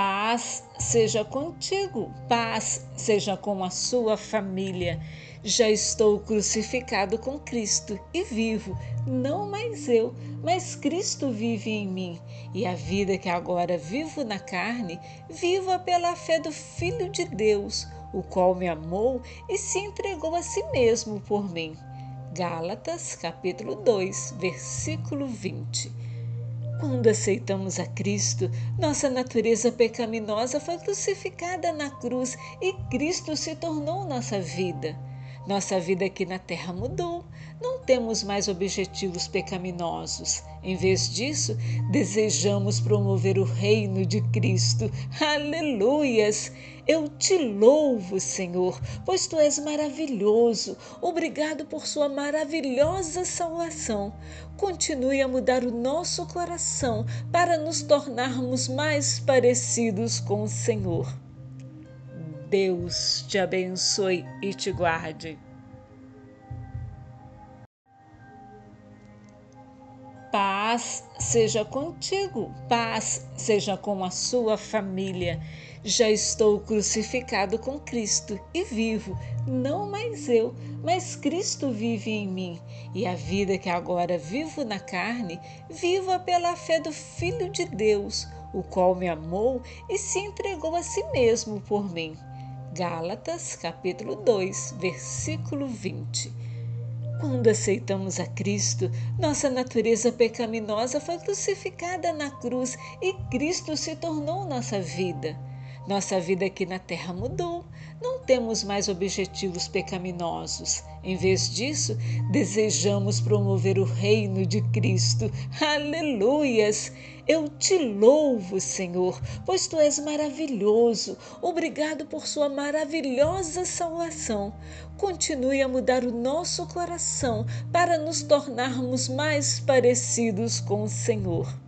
Paz seja contigo, paz seja com a sua família. Já estou crucificado com Cristo e vivo, não mais eu, mas Cristo vive em mim. E a vida que agora vivo na carne, viva pela fé do Filho de Deus, o qual me amou e se entregou a si mesmo por mim. Gálatas, capítulo 2, versículo 20. Quando aceitamos a Cristo, nossa natureza pecaminosa foi crucificada na cruz e Cristo se tornou nossa vida. Nossa vida aqui na terra mudou. Temos mais objetivos pecaminosos. Em vez disso, desejamos promover o reino de Cristo. Aleluias! Eu te louvo, Senhor, pois tu és maravilhoso. Obrigado por sua maravilhosa salvação. Continue a mudar o nosso coração para nos tornarmos mais parecidos com o Senhor. Deus te abençoe e te guarde. Paz seja contigo, paz seja com a sua família. Já estou crucificado com Cristo e vivo, não mais eu, mas Cristo vive em mim. E a vida que agora vivo na carne, viva pela fé do Filho de Deus, o qual me amou e se entregou a si mesmo por mim. Gálatas, capítulo 2, versículo 20. Quando aceitamos a Cristo, nossa natureza pecaminosa foi crucificada na cruz e Cristo se tornou nossa vida. Nossa vida aqui na terra mudou. Não temos mais objetivos pecaminosos. Em vez disso, desejamos promover o reino de Cristo. Aleluias! Eu te louvo, Senhor, pois tu és maravilhoso. Obrigado por sua maravilhosa salvação. Continue a mudar o nosso coração para nos tornarmos mais parecidos com o Senhor.